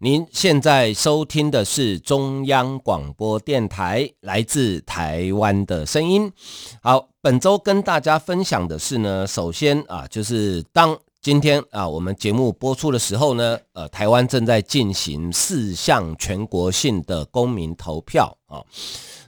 您现在收听的是中央广播电台来自台湾的声音。好，本周跟大家分享的是呢，首先啊，就是当今天啊，我们节目播出的时候呢，呃，台湾正在进行四项全国性的公民投票啊。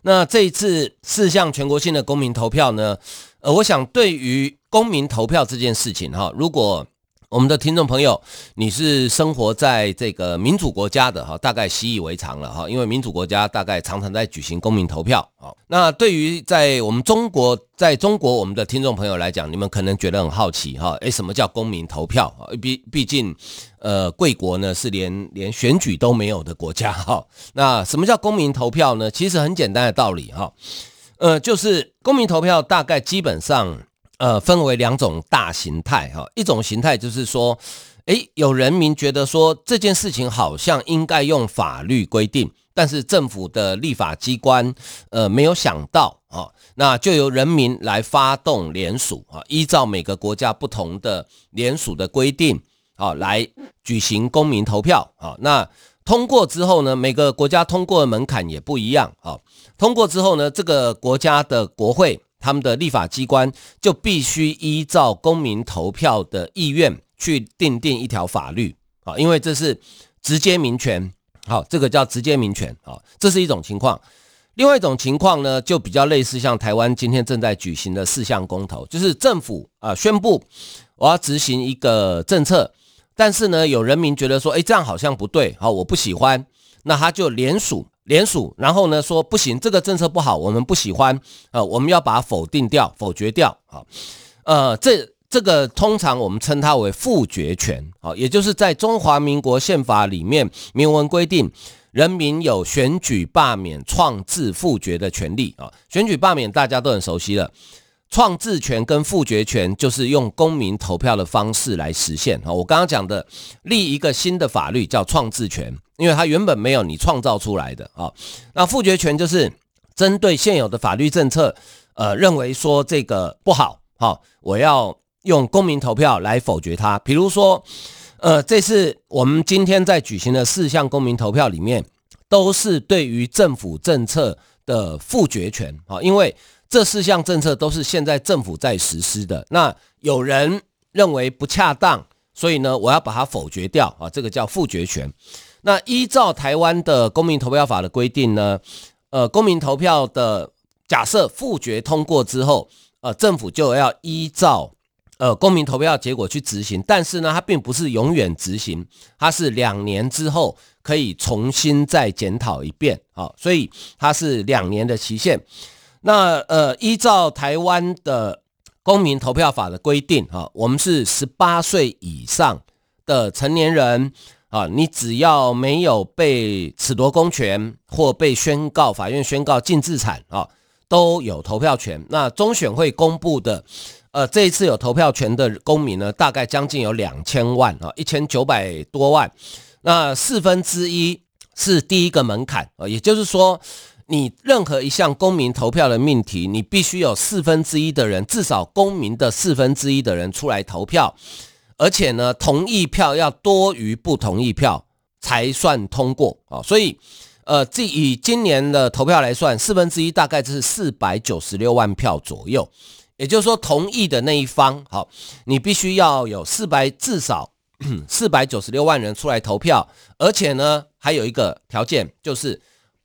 那这一次四项全国性的公民投票呢，呃，我想对于公民投票这件事情哈，如果我们的听众朋友你是生活在这个民主国家的哈，大概习以为常了哈，因为民主国家大概常常在举行公民投票。好，那对于在我们中国，在中国我们的听众朋友来讲，你们可能觉得很好奇哈，诶，什么叫公民投票啊？毕毕竟，呃，贵国呢是连连选举都没有的国家哈。那什么叫公民投票呢？其实很简单的道理哈。呃，就是公民投票大概基本上，呃，分为两种大形态哈。一种形态就是说，诶，有人民觉得说这件事情好像应该用法律规定，但是政府的立法机关呃没有想到啊，那就由人民来发动联署啊，依照每个国家不同的联署的规定啊，来举行公民投票啊。那通过之后呢，每个国家通过的门槛也不一样啊。通过之后呢，这个国家的国会，他们的立法机关就必须依照公民投票的意愿去订定一条法律啊，因为这是直接民权，好，这个叫直接民权啊，这是一种情况。另外一种情况呢，就比较类似像台湾今天正在举行的四项公投，就是政府啊宣布我要执行一个政策，但是呢，有人民觉得说，诶，这样好像不对，好，我不喜欢，那他就联署。联署，然后呢说不行，这个政策不好，我们不喜欢，呃，我们要把它否定掉、否决掉，啊，呃，这这个通常我们称它为复决权，啊，也就是在中华民国宪法里面明文规定，人民有选举、罢免、创制、复决的权利，啊，选举、罢免大家都很熟悉了，创制权跟复决权就是用公民投票的方式来实现，啊，我刚刚讲的立一个新的法律叫创制权。因为它原本没有你创造出来的啊，那复决权就是针对现有的法律政策，呃，认为说这个不好，好，我要用公民投票来否决它。比如说，呃，这次我们今天在举行的四项公民投票里面，都是对于政府政策的复决权啊，因为这四项政策都是现在政府在实施的。那有人认为不恰当，所以呢，我要把它否决掉啊，这个叫复决权。那依照台湾的公民投票法的规定呢，呃，公民投票的假设复决通过之后，呃，政府就要依照呃公民投票结果去执行，但是呢，它并不是永远执行，它是两年之后可以重新再检讨一遍啊，所以它是两年的期限。那呃，依照台湾的公民投票法的规定啊，我们是十八岁以上的成年人。啊，你只要没有被褫夺公权或被宣告法院宣告禁治产啊，都有投票权。那中选会公布的，呃，这一次有投票权的公民呢，大概将近有两千万啊，一千九百多万。那四分之一是第一个门槛啊，也就是说，你任何一项公民投票的命题，你必须有四分之一的人，至少公民的四分之一的人出来投票。而且呢，同意票要多于不同意票才算通过啊，所以，呃，这以今年的投票来算，四分之一大概就是四百九十六万票左右。也就是说，同意的那一方，好，你必须要有四百至少 四百九十六万人出来投票，而且呢，还有一个条件，就是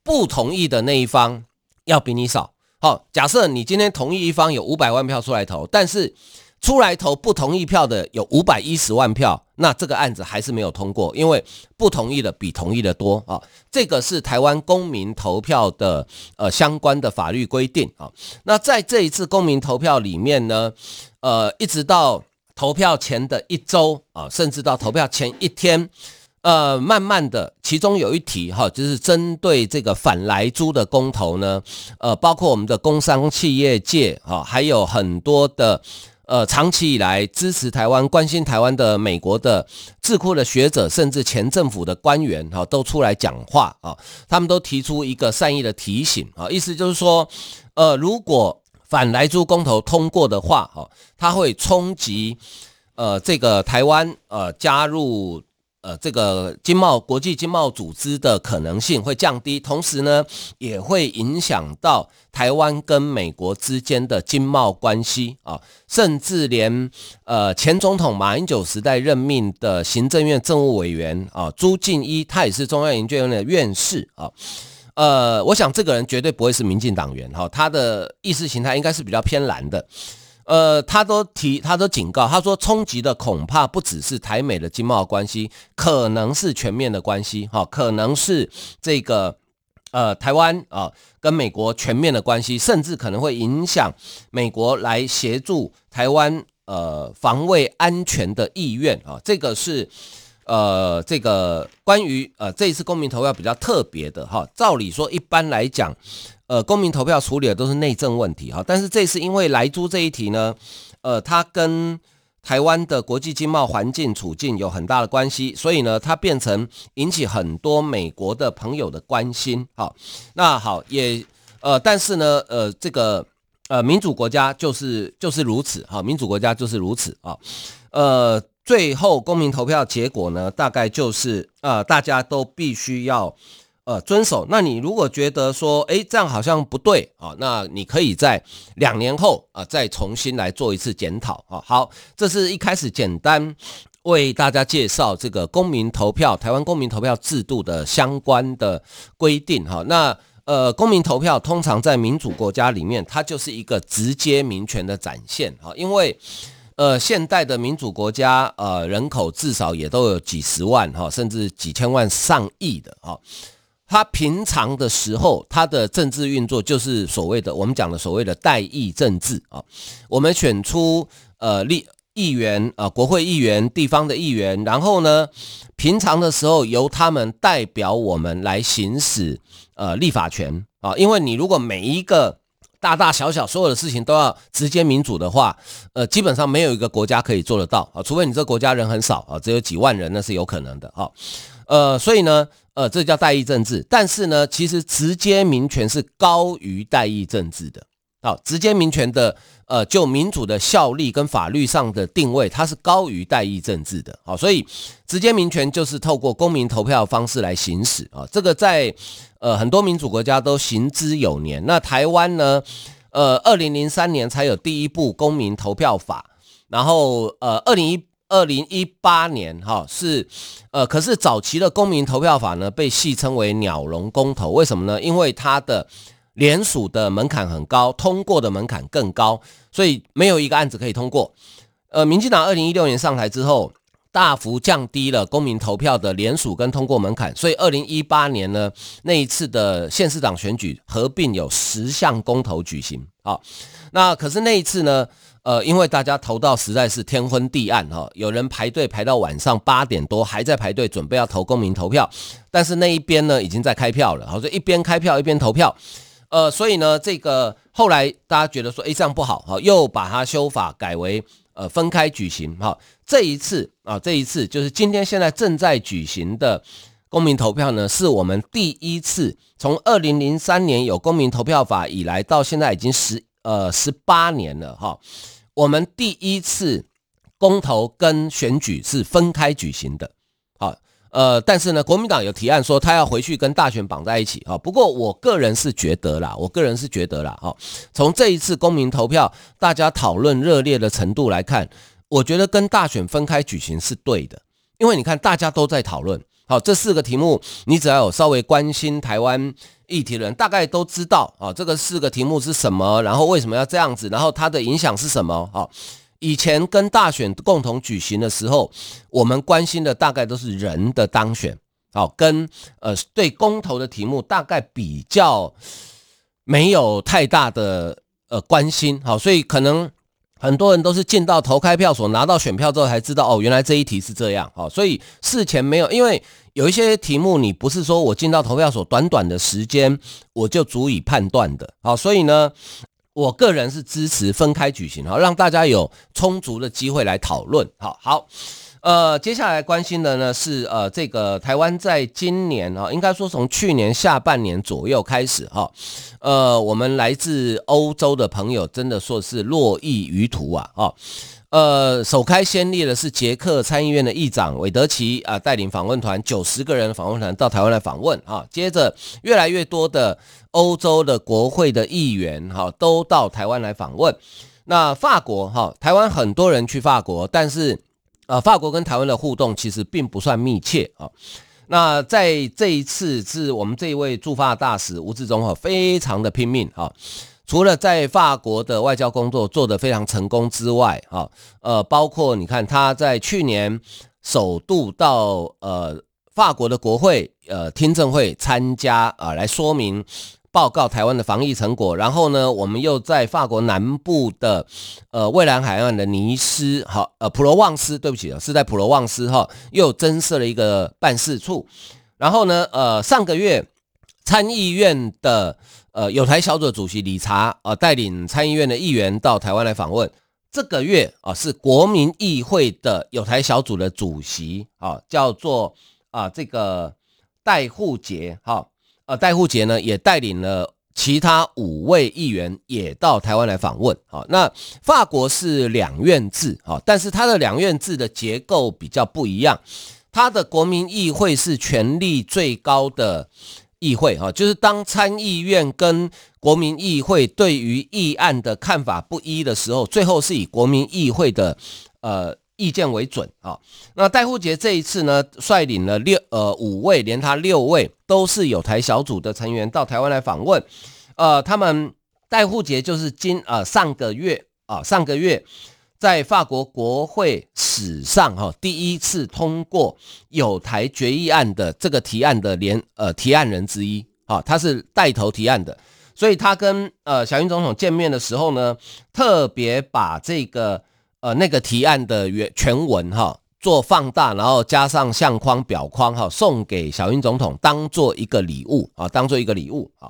不同意的那一方要比你少。好，假设你今天同意一方有五百万票出来投，但是出来投不同意票的有五百一十万票，那这个案子还是没有通过，因为不同意的比同意的多啊。这个是台湾公民投票的呃相关的法律规定啊。那在这一次公民投票里面呢，呃，一直到投票前的一周啊，甚至到投票前一天，呃，慢慢的，其中有一题哈，就是针对这个反莱猪的公投呢，呃，包括我们的工商企业界哈，还有很多的呃，长期以来支持台湾、关心台湾的美国的智库的学者，甚至前政府的官员哈，都出来讲话啊，他们都提出一个善意的提醒啊，意思就是说，呃，如果反莱猪公投通过的话，哈，它会冲击呃这个台湾呃加入。呃，这个经贸国际经贸组织的可能性会降低，同时呢，也会影响到台湾跟美国之间的经贸关系啊，甚至连呃前总统马英九时代任命的行政院政务委员啊朱敬一，他也是中央研究院的院士啊，呃，我想这个人绝对不会是民进党员哈，他的意识形态应该是比较偏蓝的。呃，他都提，他都警告，他说冲击的恐怕不只是台美的经贸关系，可能是全面的关系，哈，可能是这个呃台湾啊跟美国全面的关系，甚至可能会影响美国来协助台湾呃防卫安全的意愿啊，这个是呃这个关于呃这一次公民投票比较特别的哈，照理说一般来讲。呃，公民投票处理的都是内政问题哈，但是这次因为莱猪这一题呢，呃，它跟台湾的国际经贸环境处境有很大的关系，所以呢，它变成引起很多美国的朋友的关心。好，那好也呃，但是呢，呃，这个呃民主国家就是就是如此哈，民主国家就是如此啊，呃，最后公民投票结果呢，大概就是呃，大家都必须要。呃，遵守。那你如果觉得说，诶，这样好像不对啊，那你可以在两年后啊，再重新来做一次检讨啊。好，这是一开始简单为大家介绍这个公民投票，台湾公民投票制度的相关的规定哈。那呃，公民投票通常在民主国家里面，它就是一个直接民权的展现哈，因为呃，现代的民主国家呃，人口至少也都有几十万哈，甚至几千万、上亿的哈。他平常的时候，他的政治运作就是所谓的我们讲的所谓的代议政治啊。我们选出呃立议员啊，国会议员、地方的议员，然后呢，平常的时候由他们代表我们来行使呃立法权啊。因为你如果每一个大大小小所有的事情都要直接民主的话，呃，基本上没有一个国家可以做得到啊，除非你这个国家人很少啊，只有几万人，那是有可能的啊。呃，所以呢。呃，这叫代议政治，但是呢，其实直接民权是高于代议政治的。好，直接民权的，呃，就民主的效力跟法律上的定位，它是高于代议政治的。好，所以直接民权就是透过公民投票的方式来行使啊。这个在呃很多民主国家都行之有年。那台湾呢，呃，二零零三年才有第一部公民投票法，然后呃，二零一。二零一八年，哈是，呃，可是早期的公民投票法呢，被戏称为“鸟笼公投”，为什么呢？因为它的联署的门槛很高，通过的门槛更高，所以没有一个案子可以通过。呃，民进党二零一六年上台之后，大幅降低了公民投票的联署跟通过门槛，所以二零一八年呢，那一次的县市长选举合并有十项公投举行，好，那可是那一次呢？呃，因为大家投到实在是天昏地暗哈，有人排队排到晚上八点多还在排队准备要投公民投票，但是那一边呢已经在开票了，好，所以一边开票一边投票，呃，所以呢这个后来大家觉得说，哎，这样不好哈，又把它修法改为呃分开举行哈，这一次啊这一次就是今天现在正在举行的公民投票呢，是我们第一次从二零零三年有公民投票法以来到现在已经十呃十八年了哈。我们第一次公投跟选举是分开举行的，好，呃，但是呢，国民党有提案说他要回去跟大选绑在一起，哈，不过我个人是觉得啦，我个人是觉得啦，哈，从这一次公民投票大家讨论热烈的程度来看，我觉得跟大选分开举行是对的，因为你看大家都在讨论，好，这四个题目你只要有稍微关心台湾。议题的人大概都知道啊，这个四个题目是什么，然后为什么要这样子，然后它的影响是什么？啊，以前跟大选共同举行的时候，我们关心的大概都是人的当选，好，跟呃对公投的题目大概比较没有太大的呃关心，好，所以可能很多人都是进到投开票所拿到选票之后才知道，哦，原来这一题是这样，哦，所以事前没有，因为有一些题目你不是说我进到投票所短短的时间我就足以判断的，好，所以呢，我个人是支持分开举行，好，让大家有充足的机会来讨论，好好。呃，接下来关心的呢是呃，这个台湾在今年哈，应该说从去年下半年左右开始哈，呃，我们来自欧洲的朋友真的说是络绎于途啊，哈，呃，首开先例的是捷克参议院的议长韦德奇啊带领访问团九十个人访问团到台湾来访问啊，接着越来越多的欧洲的国会的议员哈都到台湾来访问，那法国哈，台湾很多人去法国，但是。呃，法国跟台湾的互动其实并不算密切啊。那在这一次，是我们这一位驻法大使吴志忠哈，非常的拼命啊。除了在法国的外交工作做得非常成功之外，哈，呃，包括你看他在去年首度到呃法国的国会呃听证会参加啊，来说明。报告台湾的防疫成果，然后呢，我们又在法国南部的呃蔚蓝海岸的尼斯，好，呃普罗旺斯，对不起啊，是在普罗旺斯哈，又增设了一个办事处。然后呢，呃上个月参议院的呃友台小组的主席理查呃带领参议院的议员到台湾来访问。这个月啊是国民议会的友台小组的主席啊，叫做啊这个戴户杰哈。呃，戴护杰呢也带领了其他五位议员也到台湾来访问。好，那法国是两院制，好，但是它的两院制的结构比较不一样。它的国民议会是权力最高的议会，哈，就是当参议院跟国民议会对于议案的看法不一的时候，最后是以国民议会的呃。意见为准啊。那戴富杰这一次呢，率领了六呃五位，连他六位都是友台小组的成员到台湾来访问。呃，他们戴富杰就是今呃上个月啊上个月在法国国会史上哈第一次通过友台决议案的这个提案的连呃提案人之一啊，他是带头提案的，所以他跟呃小英总统见面的时候呢，特别把这个。呃，那个提案的原全文哈，做放大，然后加上相框、表框哈，送给小英总统当做一个礼物啊，当做一个礼物啊。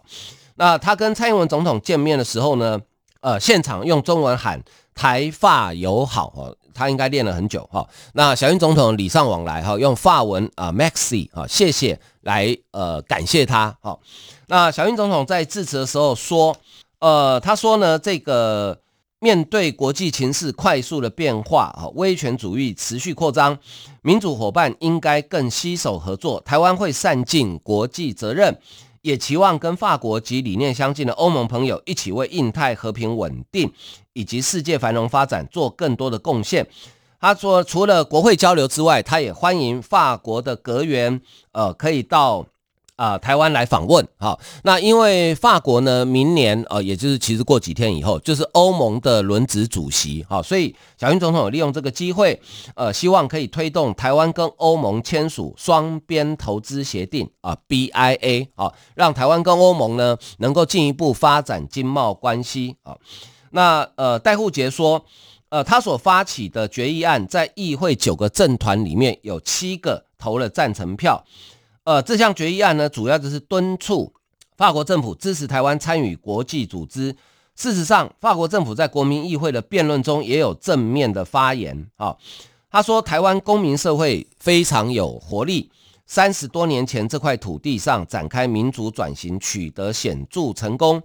那他跟蔡英文总统见面的时候呢，呃，现场用中文喊台发友好哈，他应该练了很久哈。那小英总统礼尚往来哈，用法文啊，Maxi 啊，谢谢来呃感谢他哈。那小英总统在致辞的时候说，呃，他说呢，这个。面对国际情势快速的变化，哈，威权主义持续扩张，民主伙伴应该更携手合作。台湾会善尽国际责任，也期望跟法国及理念相近的欧盟朋友一起为印太和平稳定以及世界繁荣发展做更多的贡献。他说，除了国会交流之外，他也欢迎法国的阁员，呃，可以到。啊、台湾来访问，好，那因为法国呢，明年呃，也就是其实过几天以后，就是欧盟的轮值主席，好，所以小英总统有利用这个机会，呃，希望可以推动台湾跟欧盟签署双边投资协定啊，BIA，好，让台湾跟欧盟呢能够进一步发展经贸关系啊。那呃，戴户杰说，呃，他所发起的决议案，在议会九个政团里面有七个投了赞成票。呃，这项决议案呢，主要就是敦促法国政府支持台湾参与国际组织。事实上，法国政府在国民议会的辩论中也有正面的发言。啊，他说，台湾公民社会非常有活力。三十多年前，这块土地上展开民主转型，取得显著成功。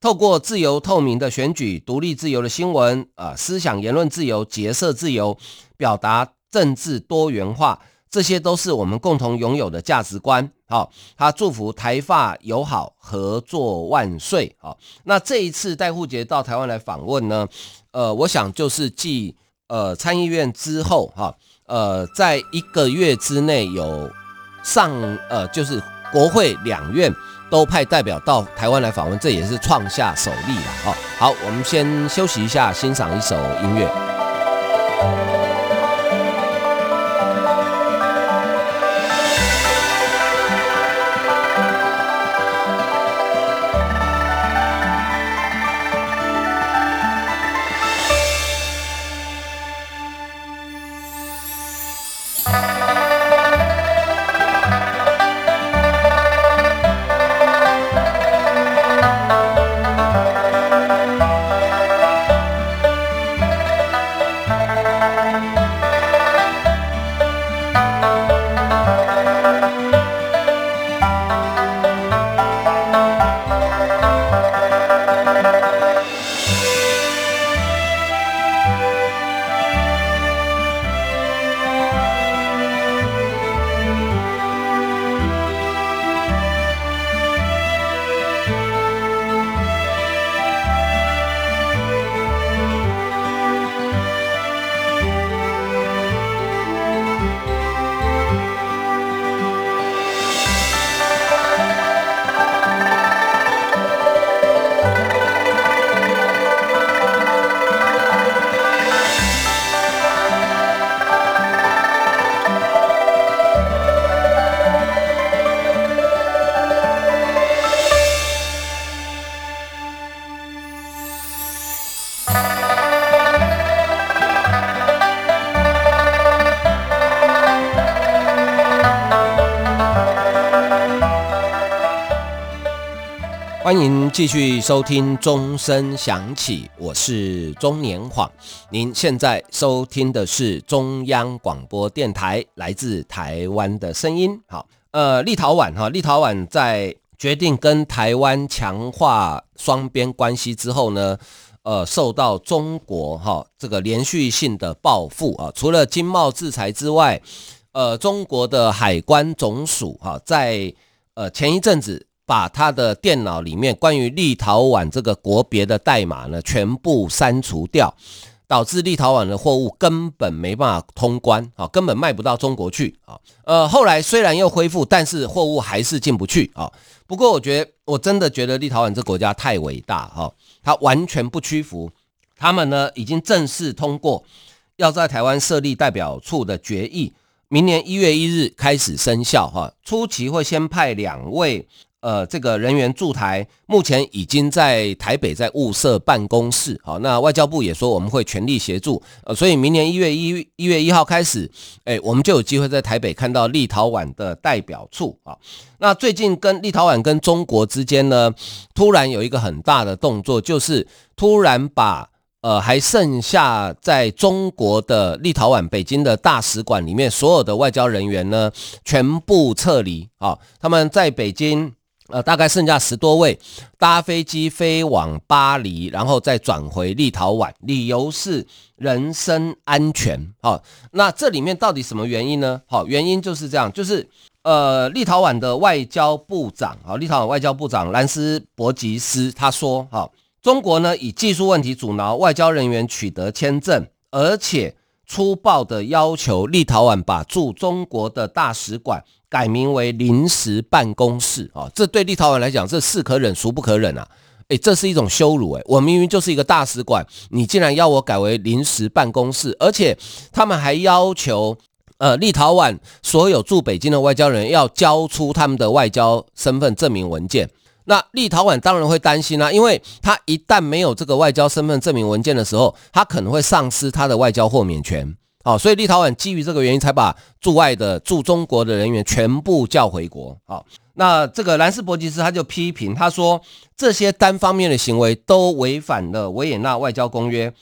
透过自由透明的选举、独立自由的新闻、啊，思想言论自由、结社自由、表达政治多元化。这些都是我们共同拥有的价值观。好，他祝福台发友好合作万岁。好，那这一次戴护杰到台湾来访问呢，呃，我想就是继呃参议院之后，哈，呃，在一个月之内有上呃就是国会两院都派代表到台湾来访问，这也是创下首例了。好，好，我们先休息一下，欣赏一首音乐。欢迎继续收听钟声响起，我是钟年晃。您现在收听的是中央广播电台来自台湾的声音。好，呃，立陶宛哈，立陶宛在决定跟台湾强化双边关系之后呢，呃，受到中国哈这个连续性的报复啊，除了经贸制裁之外，呃，中国的海关总署哈在呃前一阵子。把他的电脑里面关于立陶宛这个国别的代码呢，全部删除掉，导致立陶宛的货物根本没办法通关啊，根本卖不到中国去啊。呃，后来虽然又恢复，但是货物还是进不去啊。不过我觉得，我真的觉得立陶宛这国家太伟大哈，他完全不屈服，他们呢已经正式通过要在台湾设立代表处的决议，明年一月一日开始生效哈。初期会先派两位。呃，这个人员驻台，目前已经在台北在物社办公室。好，那外交部也说我们会全力协助。呃，所以明年一月一一月一号开始，哎，我们就有机会在台北看到立陶宛的代表处啊。那最近跟立陶宛跟中国之间呢，突然有一个很大的动作，就是突然把呃还剩下在中国的立陶宛北京的大使馆里面所有的外交人员呢，全部撤离啊。他们在北京。呃，大概剩下十多位，搭飞机飞往巴黎，然后再转回立陶宛，理由是人身安全。好，那这里面到底什么原因呢？好，原因就是这样，就是呃，立陶宛的外交部长，好，立陶宛外交部长兰斯伯吉斯他说，好，中国呢以技术问题阻挠外交人员取得签证，而且粗暴的要求立陶宛把驻中国的大使馆。改名为临时办公室啊，这对立陶宛来讲，这是可忍孰不可忍啊！诶，这是一种羞辱诶，我明明就是一个大使馆，你竟然要我改为临时办公室，而且他们还要求呃立陶宛所有驻北京的外交人要交出他们的外交身份证明文件。那立陶宛当然会担心啦，因为他一旦没有这个外交身份证明文件的时候，他可能会丧失他的外交豁免权。好，所以立陶宛基于这个原因，才把驻外的驻中国的人员全部叫回国。好，那这个兰斯伯吉斯他就批评，他说这些单方面的行为都违反了维也纳外交公约。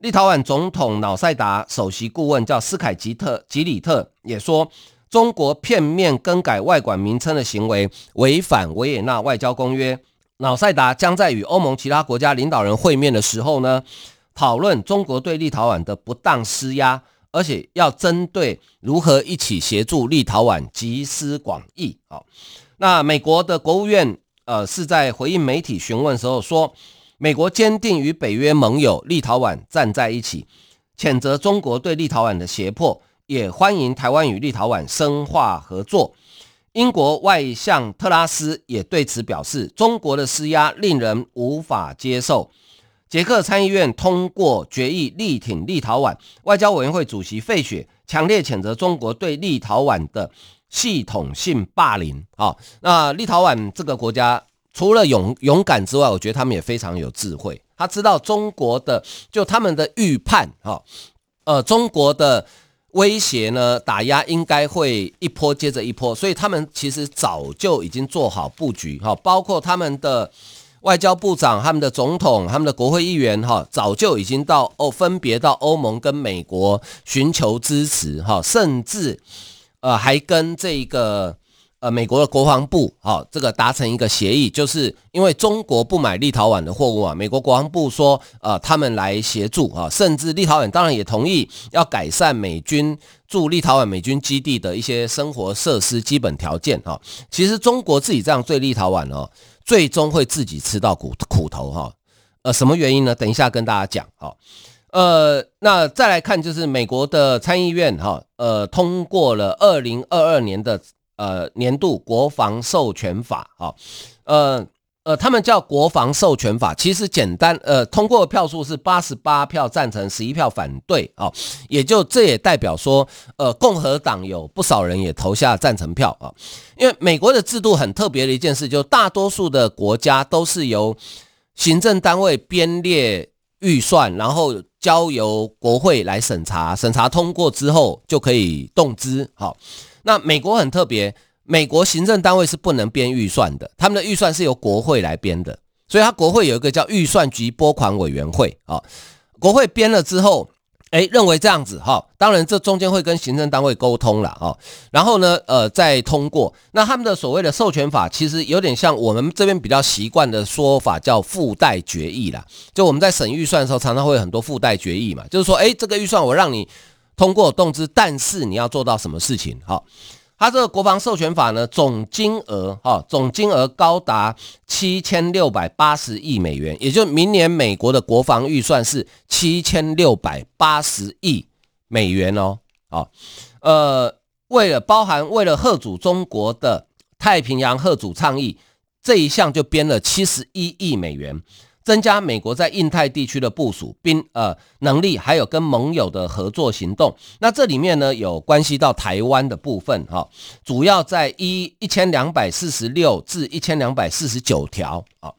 立陶宛总统瑙塞达首席顾问叫斯凯吉特吉里特也说，中国片面更改外馆名称的行为违反维也纳外交公约。瑙塞达将在与欧盟其他国家领导人会面的时候呢，讨论中国对立陶宛的不当施压。而且要针对如何一起协助立陶宛集思广益。好，那美国的国务院呃是在回应媒体询问时候说，美国坚定与北约盟友立陶宛站在一起，谴责中国对立陶宛的胁迫，也欢迎台湾与立陶宛深化合作。英国外相特拉斯也对此表示，中国的施压令人无法接受。捷克参议院通过决议，力挺立陶宛。外交委员会主席费雪强烈谴责中国对立陶宛的系统性霸凌。啊，那立陶宛这个国家除了勇勇敢之外，我觉得他们也非常有智慧。他知道中国的就他们的预判，哈，呃，中国的威胁呢，打压应该会一波接着一波，所以他们其实早就已经做好布局，哈，包括他们的。外交部长、他们的总统、他们的国会议员，哈，早就已经到哦，分别到欧盟跟美国寻求支持，哈，甚至，呃，还跟这个呃美国的国防部，哈，这个达成一个协议，就是因为中国不买立陶宛的货物啊，美国国防部说，呃，他们来协助，哈，甚至立陶宛当然也同意要改善美军驻立陶宛美军基地的一些生活设施基本条件，哈，其实中国自己这样对立陶宛哦。最终会自己吃到苦苦头哈，呃，什么原因呢？等一下跟大家讲哈。呃，那再来看就是美国的参议院哈，呃，通过了二零二二年的呃年度国防授权法哈，呃。呃，他们叫国防授权法，其实简单，呃，通过票数是八十八票赞成，十一票反对啊，也就这也代表说，呃，共和党有不少人也投下赞成票啊，因为美国的制度很特别的一件事，就大多数的国家都是由行政单位编列预算，然后交由国会来审查，审查通过之后就可以动资，好，那美国很特别。美国行政单位是不能编预算的，他们的预算是由国会来编的，所以他国会有一个叫预算及拨款委员会啊，国会编了之后。诶，认为这样子哈，当然这中间会跟行政单位沟通了哈，然后呢，呃，再通过。那他们的所谓的授权法，其实有点像我们这边比较习惯的说法，叫附带决议啦。就我们在审预算的时候，常常会有很多附带决议嘛，就是说，诶，这个预算我让你通过动支，但是你要做到什么事情哈。它这个国防授权法呢，总金额哈，总金额高达七千六百八十亿美元，也就明年美国的国防预算是七千六百八十亿美元哦。好，呃，为了包含为了吓阻中国的太平洋吓阻倡议这一项，就编了七十一亿美元。增加美国在印太地区的部署兵呃能力，还有跟盟友的合作行动。那这里面呢，有关系到台湾的部分哈，主要在一一千两百四十六至一千两百四十九条啊，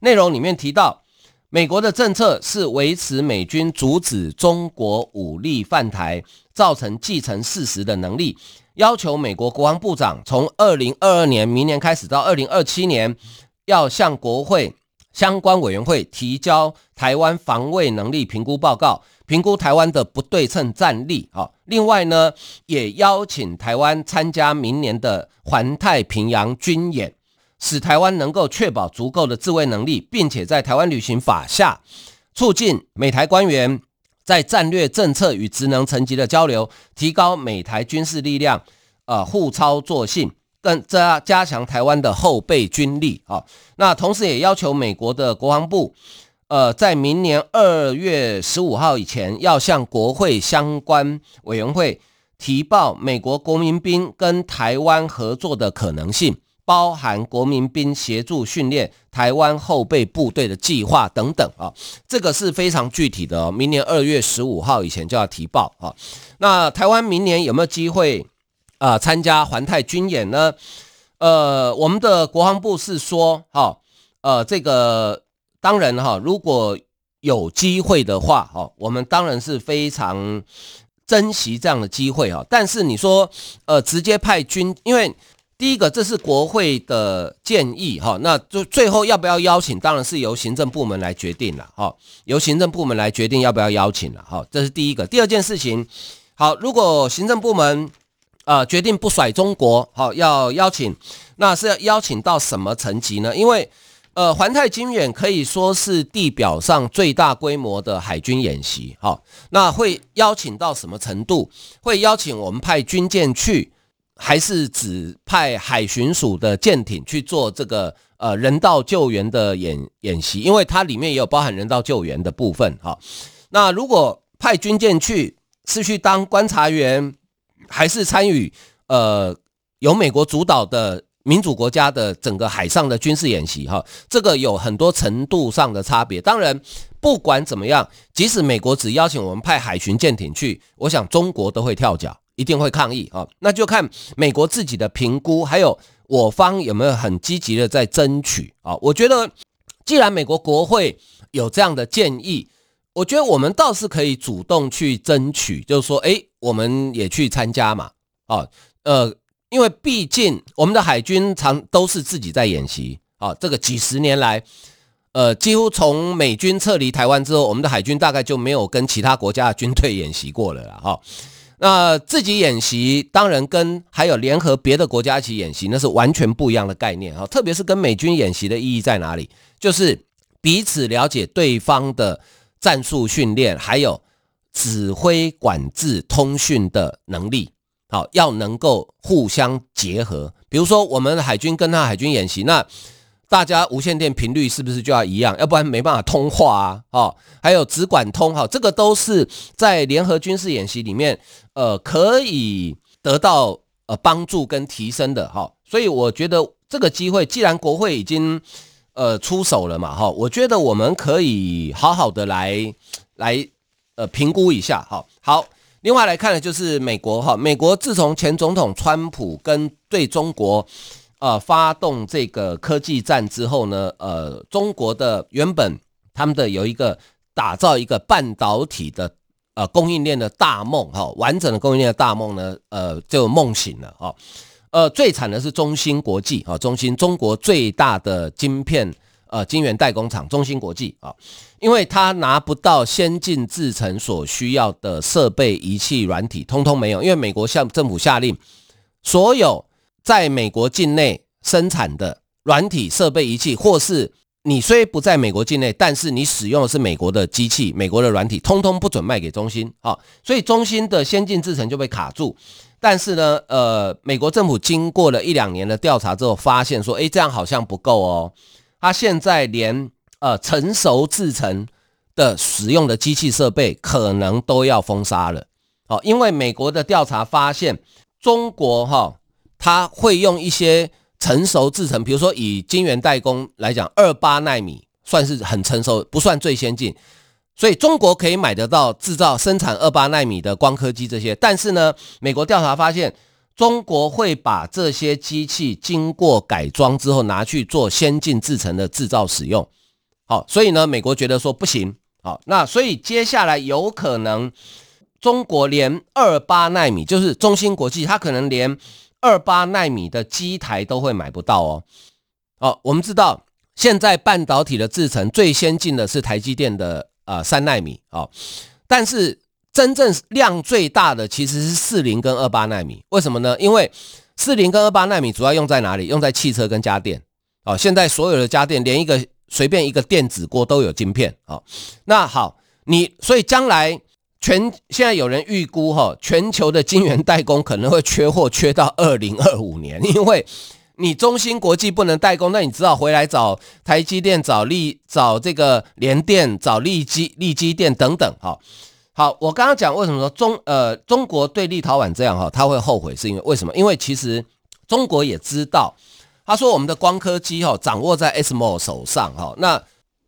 内容里面提到，美国的政策是维持美军阻止中国武力犯台造成既成事实的能力，要求美国国防部长从二零二二年明年开始到二零二七年，要向国会。相关委员会提交台湾防卫能力评估报告，评估台湾的不对称战力。啊，另外呢，也邀请台湾参加明年的环太平洋军演，使台湾能够确保足够的自卫能力，并且在台湾旅行法下，促进美台官员在战略政策与职能层级的交流，提高美台军事力量，呃，互操作性。更加加强台湾的后备军力啊，那同时也要求美国的国防部，呃，在明年二月十五号以前，要向国会相关委员会提报美国国民兵跟台湾合作的可能性，包含国民兵协助训练台湾后备部队的计划等等啊，这个是非常具体的哦，明年二月十五号以前就要提报啊。那台湾明年有没有机会？啊、参加环太军演呢？呃，我们的国防部是说，哈、呃，这个当然哈、如果有机会的话，哈、哦，我们当然是非常珍惜这样的机会哈、但是你说，呃，直接派军，因为第一个这是国会的建议哈、那就最后要不要邀请，当然是由行政部门来决定了，哈、由行政部门来决定要不要邀请了，哈、这是第一个。第二件事情，好，如果行政部门呃，决定不甩中国，好，要邀请，那是要邀请到什么层级呢？因为，呃，环太军演可以说是地表上最大规模的海军演习，好，那会邀请到什么程度？会邀请我们派军舰去，还是只派海巡署的舰艇去做这个呃人道救援的演演习？因为它里面也有包含人道救援的部分，哈。那如果派军舰去，是去当观察员？还是参与呃由美国主导的民主国家的整个海上的军事演习哈，这个有很多程度上的差别。当然，不管怎么样，即使美国只邀请我们派海巡舰艇去，我想中国都会跳脚，一定会抗议啊。那就看美国自己的评估，还有我方有没有很积极的在争取啊。我觉得，既然美国国会有这样的建议，我觉得我们倒是可以主动去争取，就是说，诶。我们也去参加嘛，啊，呃，因为毕竟我们的海军常都是自己在演习，啊，这个几十年来，呃，几乎从美军撤离台湾之后，我们的海军大概就没有跟其他国家的军队演习过了啦，哈。那自己演习，当然跟还有联合别的国家一起演习，那是完全不一样的概念，哈。特别是跟美军演习的意义在哪里？就是彼此了解对方的战术训练，还有。指挥、管制、通讯的能力，好，要能够互相结合。比如说，我们海军跟他海军演习，那大家无线电频率是不是就要一样？要不然没办法通话啊！哦，还有只管通，哈，这个都是在联合军事演习里面，呃，可以得到呃帮助跟提升的，哈。所以我觉得这个机会，既然国会已经呃出手了嘛，哈，我觉得我们可以好好的来来。呃，评估一下，哈，好。另外来看的就是美国哈，美国自从前总统川普跟对中国呃发动这个科技战之后呢，呃，中国的原本他们的有一个打造一个半导体的呃供应链的大梦哈，完整的供应链的大梦呢，呃，就梦醒了哈。呃，最惨的是中芯国际啊，中芯中国最大的晶片呃晶圆代工厂中芯国际啊，因为它拿不到先进制程所需要的设备仪器软体，通通没有，因为美国向政府下令，所有在美国境内生产的软体设备仪器，或是你虽不在美国境内，但是你使用的是美国的机器、美国的软体，通通不准卖给中芯啊，所以中芯的先进制程就被卡住。但是呢，呃，美国政府经过了一两年的调查之后，发现说，诶，这样好像不够哦。他现在连呃成熟制成的使用的机器设备可能都要封杀了。哦，因为美国的调查发现，中国哈，他会用一些成熟制成，比如说以晶圆代工来讲，二八奈米算是很成熟，不算最先进。所以中国可以买得到制造生产二八奈米的光刻机这些，但是呢，美国调查发现，中国会把这些机器经过改装之后拿去做先进制程的制造使用。好，所以呢，美国觉得说不行。好，那所以接下来有可能中国连二八奈米，就是中芯国际，它可能连二八奈米的机台都会买不到哦。哦，我们知道现在半导体的制程最先进的是台积电的。呃，三奈米哦，但是真正量最大的其实是四零跟二八纳米。为什么呢？因为四零跟二八纳米主要用在哪里？用在汽车跟家电哦。现在所有的家电，连一个随便一个电子锅都有晶片哦。那好，你所以将来全现在有人预估哈，全球的晶圆代工可能会缺货，缺到二零二五年，因为。你中芯国际不能代工，那你只好回来找台积电、找力、找这个联电、找力积、力积电等等。好，好，我刚刚讲为什么说中呃中国对立陶宛这样哈，他会后悔，是因为为什么？因为其实中国也知道，他说我们的光刻机哈掌握在 ASML 手上哈，那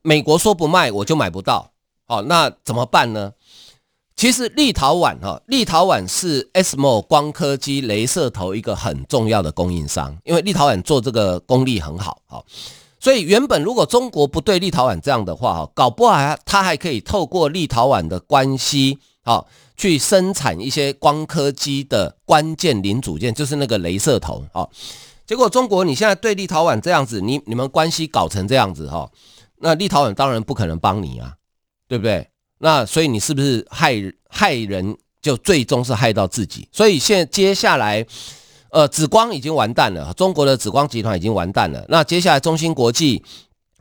美国说不卖我就买不到，好，那怎么办呢？其实立陶宛哈，立陶宛是 ASML 光刻机镭射头一个很重要的供应商，因为立陶宛做这个功力很好，好，所以原本如果中国不对立陶宛这样的话，哈，搞不好他还可以透过立陶宛的关系，好，去生产一些光刻机的关键零组件，就是那个镭射头，好，结果中国你现在对立陶宛这样子，你你们关系搞成这样子，哈，那立陶宛当然不可能帮你啊，对不对？那所以你是不是害害人，就最终是害到自己？所以现在接下来，呃，紫光已经完蛋了，中国的紫光集团已经完蛋了。那接下来中芯国际，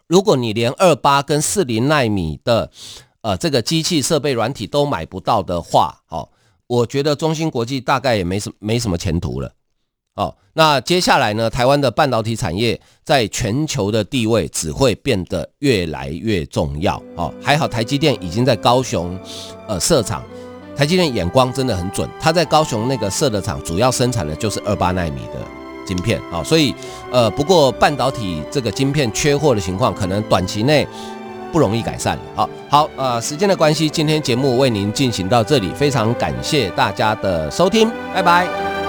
如果你连二八跟四零纳米的呃这个机器设备软体都买不到的话，哦，我觉得中芯国际大概也没什没什么前途了。哦，那接下来呢？台湾的半导体产业在全球的地位只会变得越来越重要。哦，还好台积电已经在高雄，呃，设厂。台积电眼光真的很准，他在高雄那个设的厂，主要生产的就是二八纳米的晶片。啊，所以，呃，不过半导体这个晶片缺货的情况，可能短期内不容易改善。好，好，呃，时间的关系，今天节目为您进行到这里，非常感谢大家的收听，拜拜。